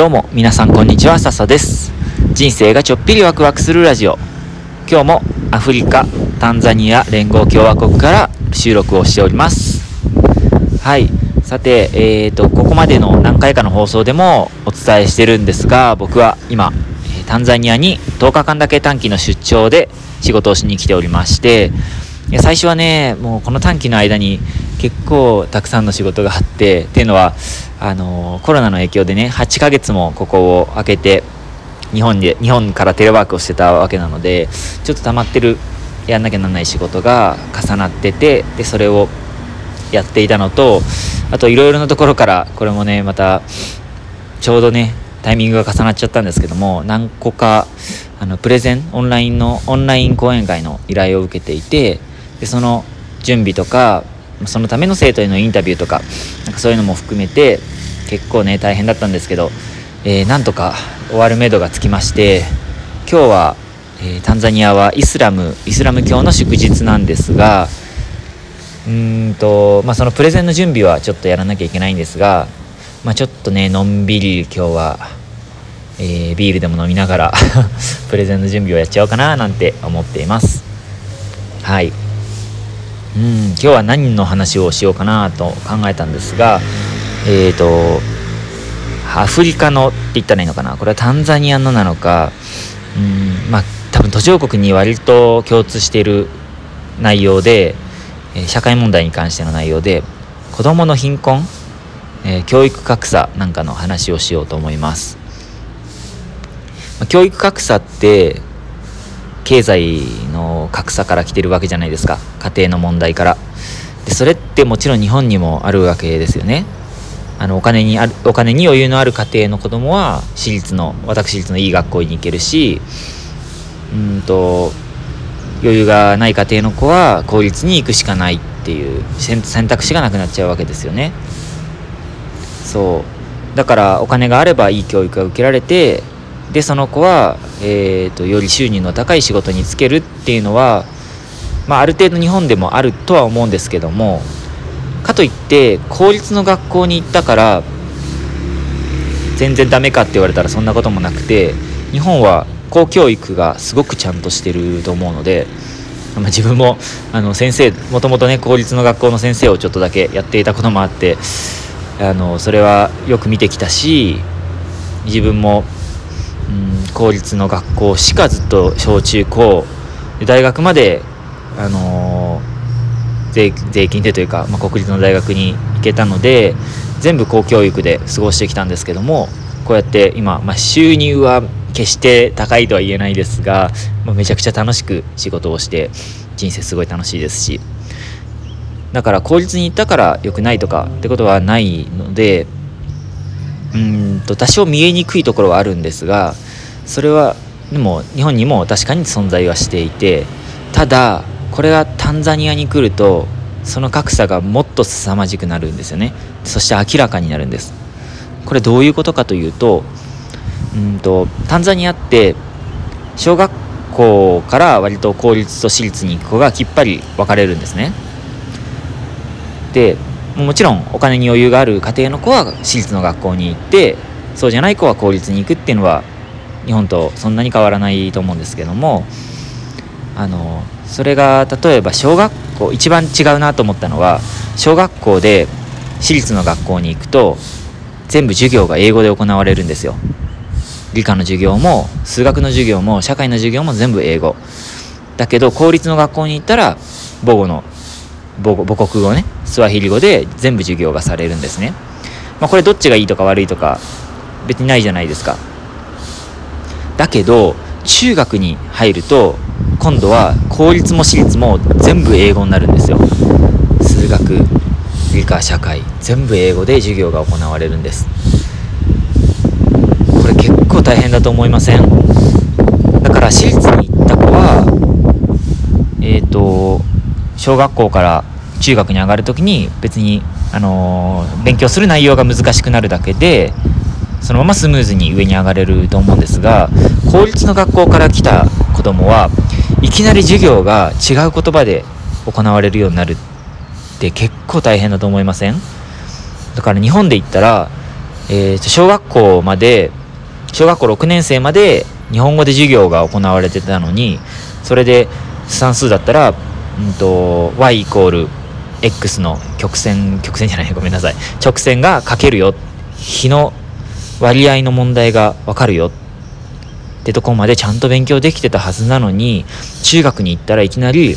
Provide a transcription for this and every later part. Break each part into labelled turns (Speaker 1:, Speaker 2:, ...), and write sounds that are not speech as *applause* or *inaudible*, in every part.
Speaker 1: どうも皆さんこんにちは笹です。人生がちょっぴりワクワクするラジオ。今日もアフリカタンザニア連合共和国から収録をしております。はい。さてえーとここまでの何回かの放送でもお伝えしてるんですが僕は今タンザニアに10日間だけ短期の出張で仕事をしに来ておりましてや最初はねもうこの短期の間に結構たくさんの仕事があってっていうのはあのコロナの影響でね8ヶ月もここを開けて日本で日本からテレワークをしてたわけなのでちょっと溜まってるやんなきゃならない仕事が重なっててでそれをやっていたのとあといろいろなところからこれもねまたちょうどねタイミングが重なっちゃったんですけども何個かあのプレゼンオンラインのオンライン講演会の依頼を受けていてでその準備とかそのための生徒へのインタビューとかなんかそういうのも含めて結構ね大変だったんですけど、えー、なんとか終わるめどがつきまして今日は、えー、タンザニアはイスラムイスラム教の祝日なんですがうんと、まあ、そのプレゼンの準備はちょっとやらなきゃいけないんですが、まあ、ちょっとねのんびり今日は、えー、ビールでも飲みながら *laughs* プレゼンの準備をやっちゃおうかななんて思っています。はい。うん今日は何の話をしようかなと考えたんですがえっ、ー、とアフリカのって言ったらいいのかな？これはタンザニアのなのかうんまあ多分途上国に割と共通している内容で、社会問題に関しての内容で子どもの貧困、えー、教育格差なんかの話をしようと思います。教育格差って経済の格差から来てるわけじゃないですか。家庭の問題から。でそれってもちろん日本にもあるわけですよね。あのお金にあるお金に余裕のある家庭の子供は私立の私立のいい学校に行けるしうんと余裕がない家庭の子は公立に行くしかないっていう選択肢がなくなっちゃうわけですよね。そう。だからお金があればいい教育が受けられてでその子は、えーと、より収入の高い仕事に就けるっていうのは、まあ、ある程度日本でもあるとは思うんですけどもかといって公立の学校に行ったから全然ダメかって言われたらそんなこともなくて日本は公教育がすごくちゃんとしてると思うので、まあ、自分もあの先生もともとね公立の学校の先生をちょっとだけやっていたこともあってあのそれはよく見てきたし自分もうん公立の学校しかずっと小中高大学まで、あの、税税金でというか、まあ、国立の大学に行けたので全部公教育で過ごしてきたんですけどもこうやって今、まあ、収入は決して高いとは言えないですが、まあ、めちゃくちゃ楽しく仕事をして人生すごい楽しいですし。だから公立に行ったから良くないとかってことはないのでうんと多少見えにくいところはあるんですがそれはでも日本にも確かに存在はしていてただこれがタンザニアに来るとその格差がもっと凄まじくなるんですよね。そして明らかになるんです。これどういうことかというとうんとタンザニアって小学校から割と公立と私立に行く子がきっぱり分かれるんですね。でもちろんお金に余裕がある家庭の子は私立の学校に行ってそうじゃない子は公立に行くっていうのは日本とそんなに変わらないと思うんですけどもあのそれが例えば小学校一番違うなと思ったのは小学校で私立の学校に行くと全部授業が英語で行われるんですよ。理科の授業も数学の授業も社会の授業も全部英語。だけど公立の学校に行ったら母語の母国語ねスワヒリ語で全部授業がされるんですね、まあ、これどっちがいいとか悪いとか別にないじゃないですか。だけど中学に入ると今度は公立も私立も全部英語になるんですよ。数学理科社会全部英語で授業が行われるんです。これ結構大変だと思いません？だから私立に行った子はえっ、ー、と小学校から中学に上がる時に別に、あのー、勉強する内容が難しくなるだけでそのままスムーズに上に上がれると思うんですが公立の学校から来た子供はいきなり授業が違う言葉で行われるようになるって結構大変だと思いません？だから日本で言ったらえー、と小学校まで小学校6年生まで日本語で授業が行われてたのにそれで算数だったら、うんと、y イコール x の曲線曲線じゃないごめんなさい。直線が書けるよ。比の割合の問題が分かるよ。ってとこまでちゃんと勉強できてたはずなのに中学に行ったらいきなり1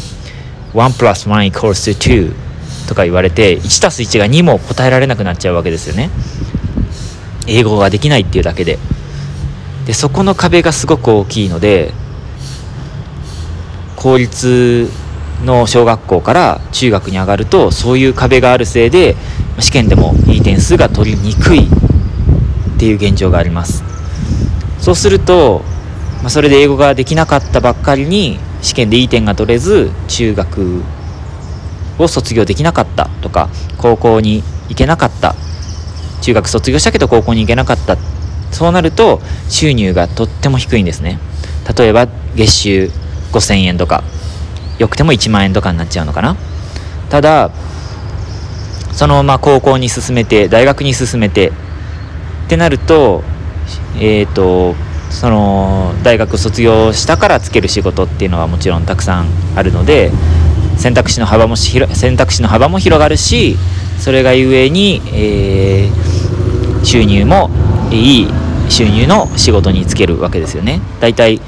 Speaker 1: plus 1 equals to 2とか言われて1たす1が2も答えられなくなっちゃうわけですよね。英語ができないっていうだけで。でそこの壁がすごく大きいので公立の小学校から中学に上がるとそういう壁があるせいで試験でもいい点数が取りにくいっていう現状があります。そうすると、まあ、それで英語ができなかったばっかりに試験でいい点が取れず中学を卒業できなかったとか高校に行けなかった。中学卒業したけど高校に行けなかった。そうなると収入がとっても低いんですね。例えば月収5000円とか。よくても1万円とかになっちゃうのかなただそのまま高校に進めて大学に進めてってなるとえっ、ー、とその大学卒業したからつける仕事っていうのはもちろんたくさんあるので選択肢の幅も選択肢の幅も広がるしそれがゆえに、えー、収入もいい収入の仕事に就けるわけですよね。だいたい、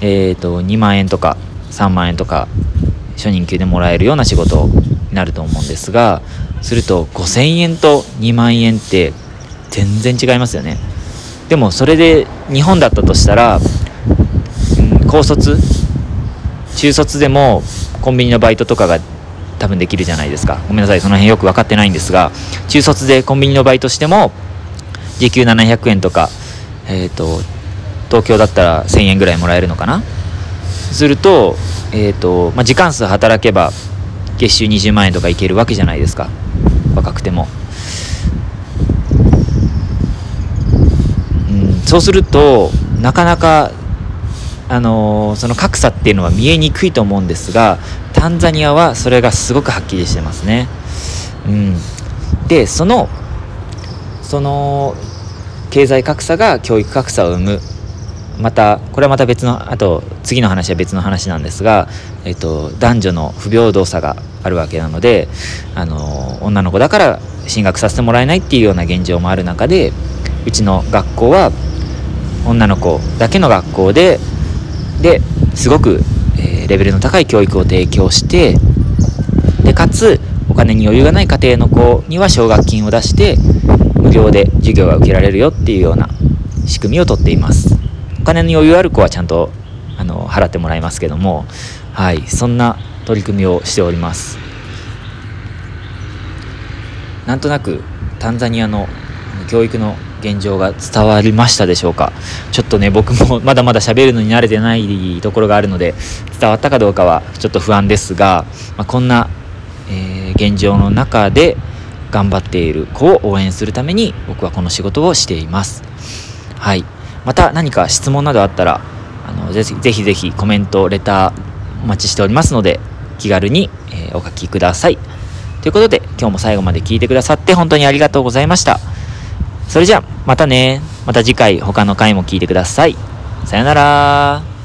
Speaker 1: えーと、2万円とか3万円とか初任給でもらえるような仕事になると思うんですがすると5000円と2万円って全然違いますよね。でもそれで日本だったとしたら、うん、高卒中卒でもコンビニのバイトとかが多分できるじゃないですかごめんなさいその辺よく分かってないんですが中卒でコンビニのバイトしても時給700円とか、えーと、東京だったら1000円ぐらいもらえるのかなすると,、えーとまあ、時間数働けば月収20万円とかいけるわけじゃないですか。若くても、うん、そうするとなかなかあのー、その格差っていうのは見えにくいと思うんですがタンザニアはそれがすごくはっきりしてますね。うん、でそのその経済格差が教育格差を生む。またこれはまた別のあと次の話は別の話なんですが、えっと、男女の不平等さがあるわけなのであの女の子だから進学させてもらえないっていうような現状もある中でうちの学校は女の子だけの学校でですごく、えー、レベルの高い教育を提供してでかつお金に余裕がない家庭の子には奨学金を出して無料で授業が受けられるよっていうような仕組みをとっています。金に余裕ある子はちゃんとあの払ってもらいますけどもはいそんな取り組みをしております。なんとなくタンザニアの教育の現状が伝わりましたでしょうか。ちょっとね僕も *laughs* まだまだ喋るのに慣れてないところがあるので伝わったかどうかはちょっと不安ですが、まあ、こんな、えー、現状の中で頑張っている子を応援するために僕はこの仕事をしています。はい。また何か質問などあったらあのぜひぜひぜひコメントレターお待ちしておりますので気軽に、え、お書きくださいということで今日も最後まで聞いてくださって本当にありがとうございました。それじゃあ、またね。また次回他の回も聞いてください。さよなら